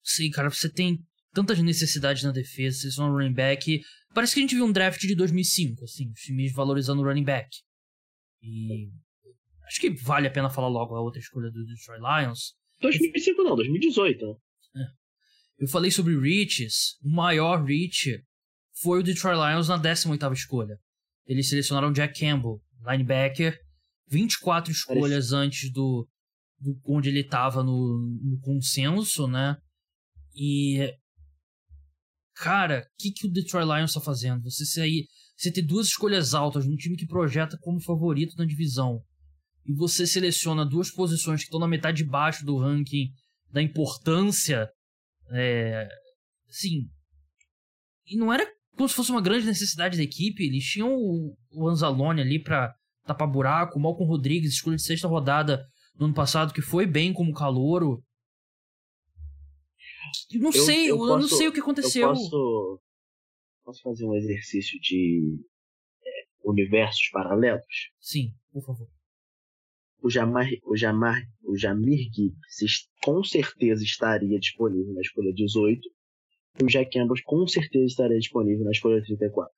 Sei, cara, você tem tantas necessidades na defesa, vocês são um running back. Parece que a gente viu um draft de 2005, assim, os times valorizando o running back. E. Acho que vale a pena falar logo a outra escolha do Detroit Lions. 2005 não, 2018. É. Eu falei sobre reaches. O maior reach foi o Detroit Lions na 18ª escolha. Eles selecionaram Jack Campbell, linebacker, 24 escolhas Parece... antes do, do, onde ele estava no, no, consenso, né? E cara, o que, que o Detroit Lions está fazendo? Você sair, você ter duas escolhas altas num time que projeta como favorito na divisão e você seleciona duas posições que estão na metade de baixo do ranking da importância, é, assim, e não era como se fosse uma grande necessidade da equipe. Eles tinham o, o Anzalone ali para tapar buraco, o Malcolm Rodrigues, escolha de sexta rodada no ano passado, que foi bem como calouro. Eu não eu, sei, eu, eu não sei o que aconteceu. Eu posso, posso fazer um exercício de é, universos paralelos? Sim, por favor. O Jamar, o Jamar, o Jamir Gibbs com certeza estaria disponível na escolha 18 o Jack Campbell com certeza estaria disponível na escolha 34.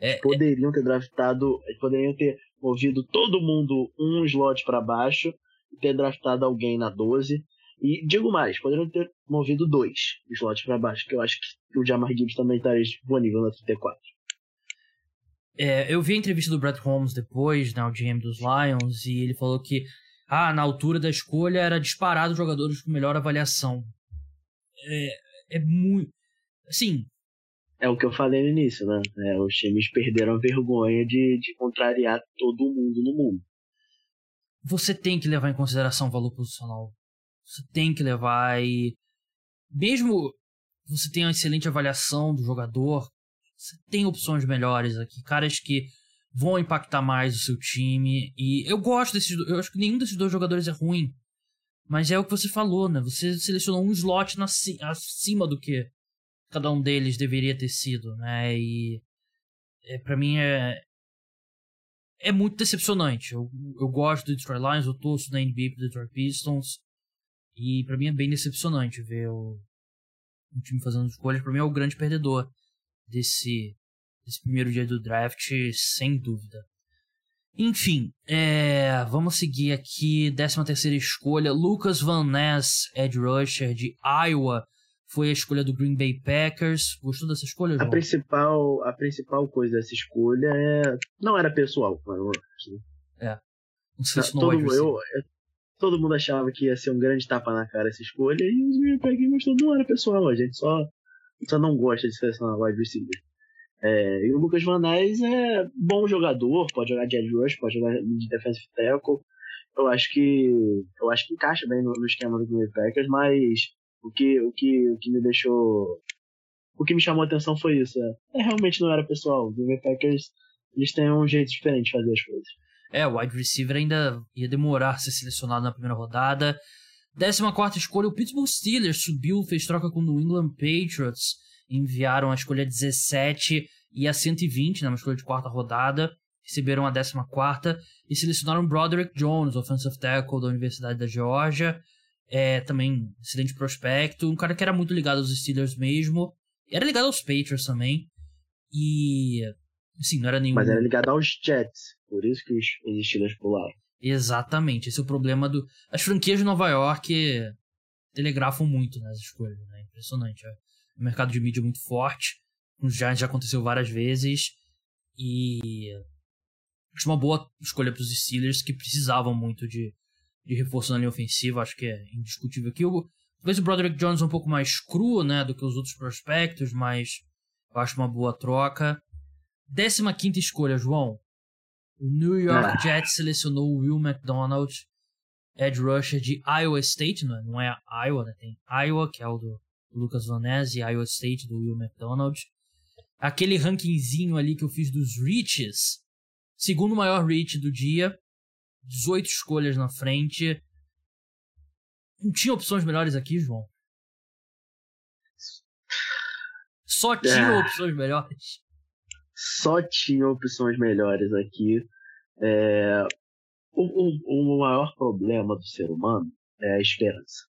É, é, poderiam ter draftado, poderiam ter movido todo mundo um slot para baixo e ter draftado alguém na 12. E digo mais, poderiam ter movido dois slots para baixo, que eu acho que o Jamar Gibbs também estaria disponível na 34. É, eu vi a entrevista do Brad Holmes depois, o GM dos Lions, e ele falou que ah, na altura da escolha era disparado jogadores com melhor avaliação é, é muito. Assim. É o que eu falei no início, né? É, os times perderam a vergonha de, de contrariar todo mundo no mundo. Você tem que levar em consideração o valor posicional. Você tem que levar e. Mesmo você tem uma excelente avaliação do jogador, você tem opções melhores aqui. Caras que vão impactar mais o seu time. E eu gosto desses. Eu acho que nenhum desses dois jogadores é ruim. Mas é o que você falou, né? Você selecionou um slot na, acima do que cada um deles deveria ter sido, né? E é, para mim é é muito decepcionante. Eu, eu gosto do Detroit Lions, eu torço na NBA pro Detroit Pistons. E para mim é bem decepcionante ver o, o time fazendo escolhas. Para mim é o grande perdedor desse, desse primeiro dia do draft, sem dúvida. Enfim, é, vamos seguir aqui. 13 terceira escolha. Lucas Van Ness, Ed Rusher de Iowa. Foi a escolha do Green Bay Packers. Gostou dessa escolha, João? A principal, a principal coisa dessa escolha é... Não era pessoal para o né? É. Não sei se não todo, eu, Todo mundo achava que ia ser um grande tapa na cara essa escolha e os Green Bay Packers gostou do ano, pessoal. A gente só, só não gosta de selecionar wide receiver. É, e o Lucas Van é bom jogador, pode jogar de edge rush, pode jogar de defensive tackle. Eu acho que eu acho que encaixa bem no, no esquema do Green Packers, mas o que, o que, o que me deixou o que me chamou a atenção foi isso. É, é realmente não era pessoal. O Green Packers eles têm um jeito diferente de fazer as coisas. É, o wide receiver ainda ia demorar a ser selecionado na primeira rodada. 14 escolha, o Pittsburgh Steelers subiu, fez troca com o New England Patriots. Enviaram a escolha 17 e a 120, né, escolha de quarta rodada. Receberam a 14 e selecionaram Broderick Jones, offensive tackle da Universidade da Geórgia. É, também excelente prospecto. Um cara que era muito ligado aos Steelers mesmo. Era ligado aos Patriots também. E. Assim, não era nenhum. Mas era ligado aos Jets. Por isso que os Steelers pularam. Exatamente. Esse é o problema do. As franquias de Nova York telegrafam muito nas escolhas, né? Impressionante. É. O mercado de mídia é muito forte. Giants já aconteceu várias vezes. E. Acho uma boa escolha para os Steelers que precisavam muito de, de reforço na linha ofensiva. Acho que é indiscutível aqui. Talvez o Broderick Jones é um pouco mais cru, né? Do que os outros prospectos, mas eu acho uma boa troca. 15 escolha, João. O New York ah. Jets selecionou o Will McDonald, edge rusher de Iowa State, não é, não é Iowa, né? Tem Iowa, que é o do Lucas Vanese, e Iowa State do Will McDonald. Aquele rankingzinho ali que eu fiz dos reaches, segundo maior reach do dia, 18 escolhas na frente. Não tinha opções melhores aqui, João? Só tinha é. opções melhores só tinha opções melhores aqui. É, o, o, o maior problema do ser humano é a esperança.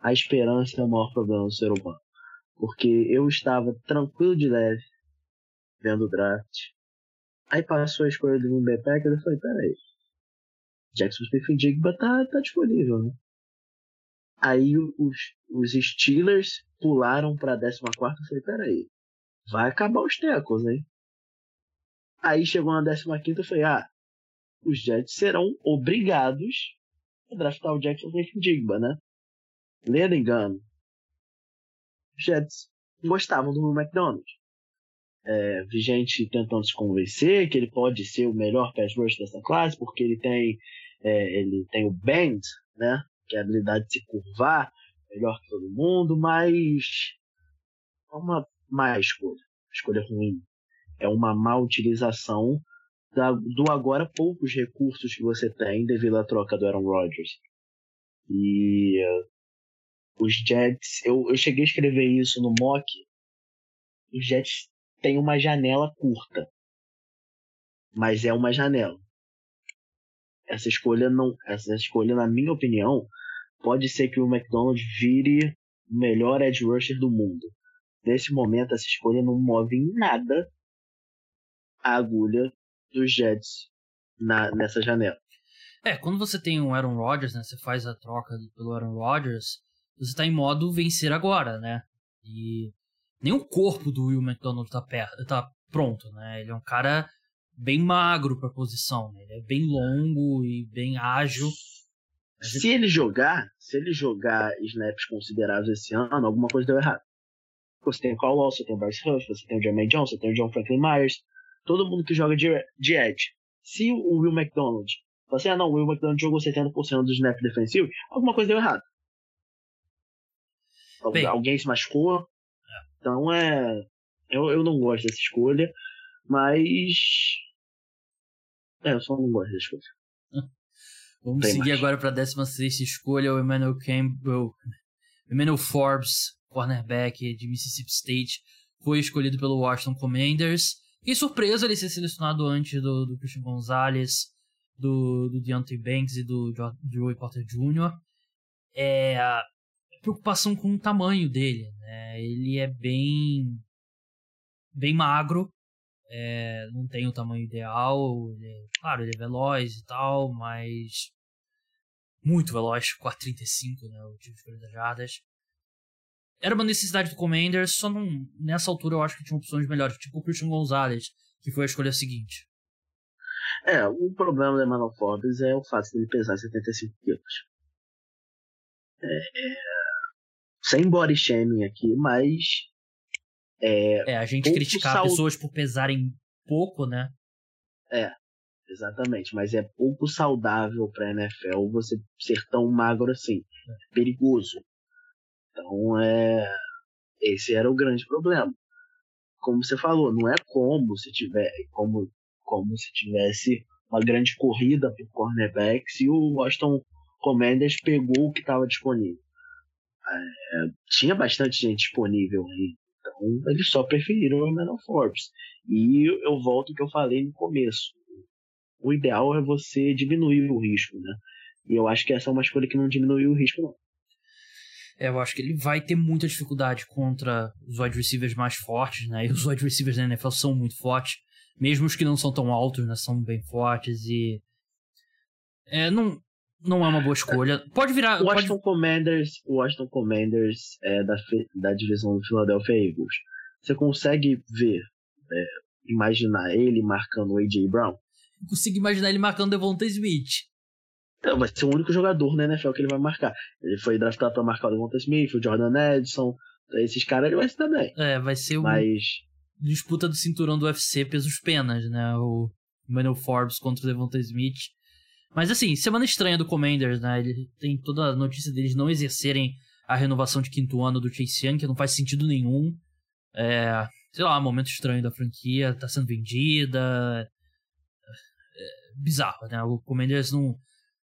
A esperança é o maior problema do ser humano. Porque eu estava tranquilo de leve vendo o draft. Aí passou a escolha do Green Bay Packers e eu falei, peraí. Jackson Smith Jigba tá, tá disponível, né? Aí os, os Steelers pularam pra 14 quarta e falei, peraí vai acabar os tecos, hein? Aí chegou na 15 e falei, ah, os Jets serão obrigados a draftar o Jackson Digba, né? Lendo engano. Os Jets gostavam do McDonald. É, vi gente tentando se convencer que ele pode ser o melhor pass rush dessa classe, porque ele tem, é, ele tem o bend, né? Que é a habilidade de se curvar melhor que todo mundo, mas é uma má escolha, escolha ruim. É uma má utilização da, do agora poucos recursos que você tem devido à troca do Aaron Rodgers. E uh, os Jets, eu, eu cheguei a escrever isso no mock. Os Jets têm uma janela curta, mas é uma janela. Essa escolha não, essa escolha, na minha opinião, pode ser que o McDonald vire o melhor edge rusher do mundo. Nesse momento, essa escolha não move em nada a agulha dos Jets na, nessa janela. É, quando você tem um Aaron Rodgers, né? Você faz a troca pelo Aaron Rodgers, você está em modo vencer agora, né? E nem o corpo do Will McDonald tá, perto, tá pronto, né? Ele é um cara bem magro para posição, né? Ele é bem longo e bem ágil. Se ele jogar, se ele jogar snaps consideráveis esse ano, alguma coisa deu errado. Você tem o Carl Wall, você tem o Bryce Huff, você tem o Jermaine Jones, você tem o John Franklin Myers, todo mundo que joga de, de edge. Se o Will McDonald você assim, ah não, o Will McDonald jogou 70% do snap defensivo, alguma coisa deu errado. Bem, Alguém se machucou. É. Então é. Eu, eu não gosto dessa escolha, mas. É, eu só não gosto dessa escolha. Vamos Tem seguir mais. agora para a 16 escolha, o Emmanuel Campbell. Emmanuel Forbes, cornerback de Mississippi State, foi escolhido pelo Washington Commanders. Fiquei surpreso ele ser selecionado antes do, do Christian Gonzalez, do, do Deontay Banks e do Joey Porter Jr. É a preocupação com o tamanho dele, né? Ele é bem bem magro, é, não tem o tamanho ideal, ele é, claro, ele é veloz e tal, mas muito veloz, 4.35, né, o tipo de 40 jardas. Era uma necessidade do Commanders, só não, nessa altura eu acho que tinha opções melhores, tipo o Christian Gonzalez, que foi a escolha seguinte. É, o problema do Emmanuel Forbes é o fato de ele pesar 75 quilos. É, é, sem body shaming aqui, mas. É, é a gente criticar sal... pessoas por pesarem pouco, né? É, exatamente. Mas é pouco saudável pra NFL você ser tão magro assim. É perigoso. Então, é. Esse era o grande problema. Como você falou, não é como se tiver, como, como se tivesse uma grande corrida por cornerbacks e o Washington Commanders pegou o que estava disponível. É, tinha bastante gente disponível aí. Então eles só preferiram o Emmanuel Forbes. E eu volto ao que eu falei no começo. O ideal é você diminuir o risco, né? E eu acho que essa é uma escolha que não diminuiu o risco, não. Eu acho que ele vai ter muita dificuldade contra os wide receivers mais fortes, né? E os wide receivers da NFL são muito fortes. Mesmo os que não são tão altos, né? São bem fortes e... É, não, não é uma boa escolha. Pode virar. O Washington pode... Commanders, o Washington Commanders é da, da divisão do Philadelphia Eagles. Você consegue ver, é, imaginar ele marcando o A.J. Brown? Eu consigo imaginar ele marcando Devonta Smith. Então, vai ser o único jogador na NFL que ele vai marcar. Ele foi draftado para marcar o Devonta Smith, o Jordan Edson. Esses caras ele vai ser também. É, vai ser o. Mas... Disputa do cinturão do UFC pesos penas, né? O Manuel Forbes contra o Devonta Smith. Mas assim, semana estranha do Commanders, né? Ele tem toda a notícia deles não exercerem a renovação de quinto ano do Chase Young, que não faz sentido nenhum. É, sei lá, momento estranho da franquia, tá sendo vendida. É, bizarro, né? O Commanders não,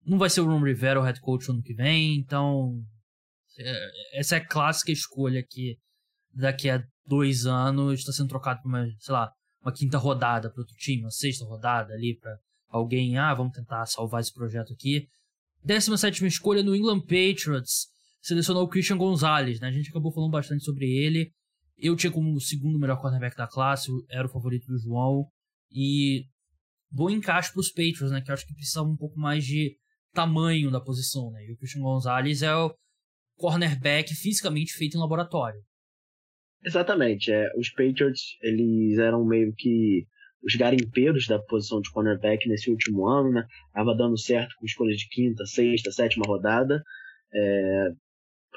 não vai ser o Ron Rivera o head coach ano que vem, então. É, essa é a clássica escolha que daqui a dois anos está sendo trocado por uma, sei lá, uma quinta rodada para outro time, uma sexta rodada ali para alguém, ah, vamos tentar salvar esse projeto aqui. 17 escolha no England Patriots, selecionou o Christian Gonzalez, né? A gente acabou falando bastante sobre ele. Eu tinha como o segundo melhor cornerback da classe, era o favorito do João. E bom encaixe para os Patriots, né? Que eu acho que precisavam um pouco mais de tamanho da posição, né? E o Christian Gonzalez é o cornerback fisicamente feito em laboratório. Exatamente. É, os Patriots, eles eram meio que os garimpeiros da posição de cornerback nesse último ano, né? Tava dando certo com escolhas de quinta, sexta, sétima rodada. É,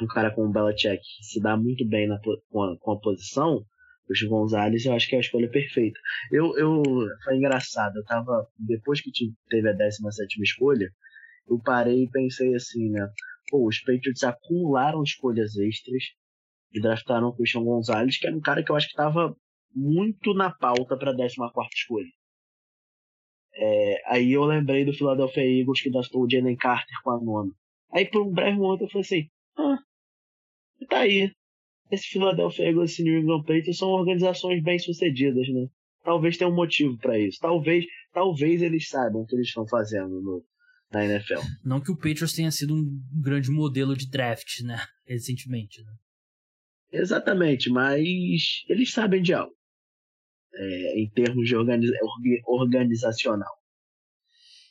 um cara como o Belichick se dá muito bem na, com, a, com a posição, o Gonzalez eu acho que é a escolha perfeita. Eu, eu, foi engraçado, eu tava, depois que teve a 17 escolha, eu parei e pensei assim, né? Pô, os Patriots acumularam escolhas extras e draftaram o Christian Gonzalez, que era um cara que eu acho que tava muito na pauta para a 14 escolha. É, aí eu lembrei do Philadelphia Eagles que draftou o Jalen Carter com a nona. Aí por um breve momento eu falei assim: ah, tá aí. Esse Philadelphia Eagles e New England Patriots são organizações bem sucedidas, né? Talvez tenha um motivo para isso. Talvez, talvez eles saibam o que eles estão fazendo no, na NFL. Não que o Patriots tenha sido um grande modelo de draft, né? Recentemente, né? Exatamente, mas eles sabem de algo é, em termos de organiza organizacional.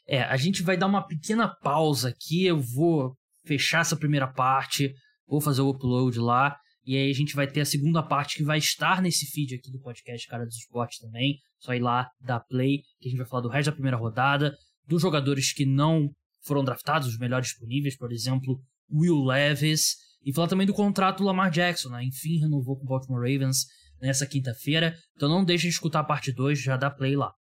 É, a gente vai dar uma pequena pausa aqui. Eu vou fechar essa primeira parte, vou fazer o upload lá. E aí a gente vai ter a segunda parte que vai estar nesse feed aqui do podcast Cara dos Esportes também. Só ir lá, dar play, que a gente vai falar do resto da primeira rodada, dos jogadores que não foram draftados, os melhores disponíveis, por exemplo, Will Levis, e falar também do contrato do Lamar Jackson, né? Enfim, renovou com o Baltimore Ravens nessa quinta-feira. Então não deixe de escutar a parte 2, já dá play lá.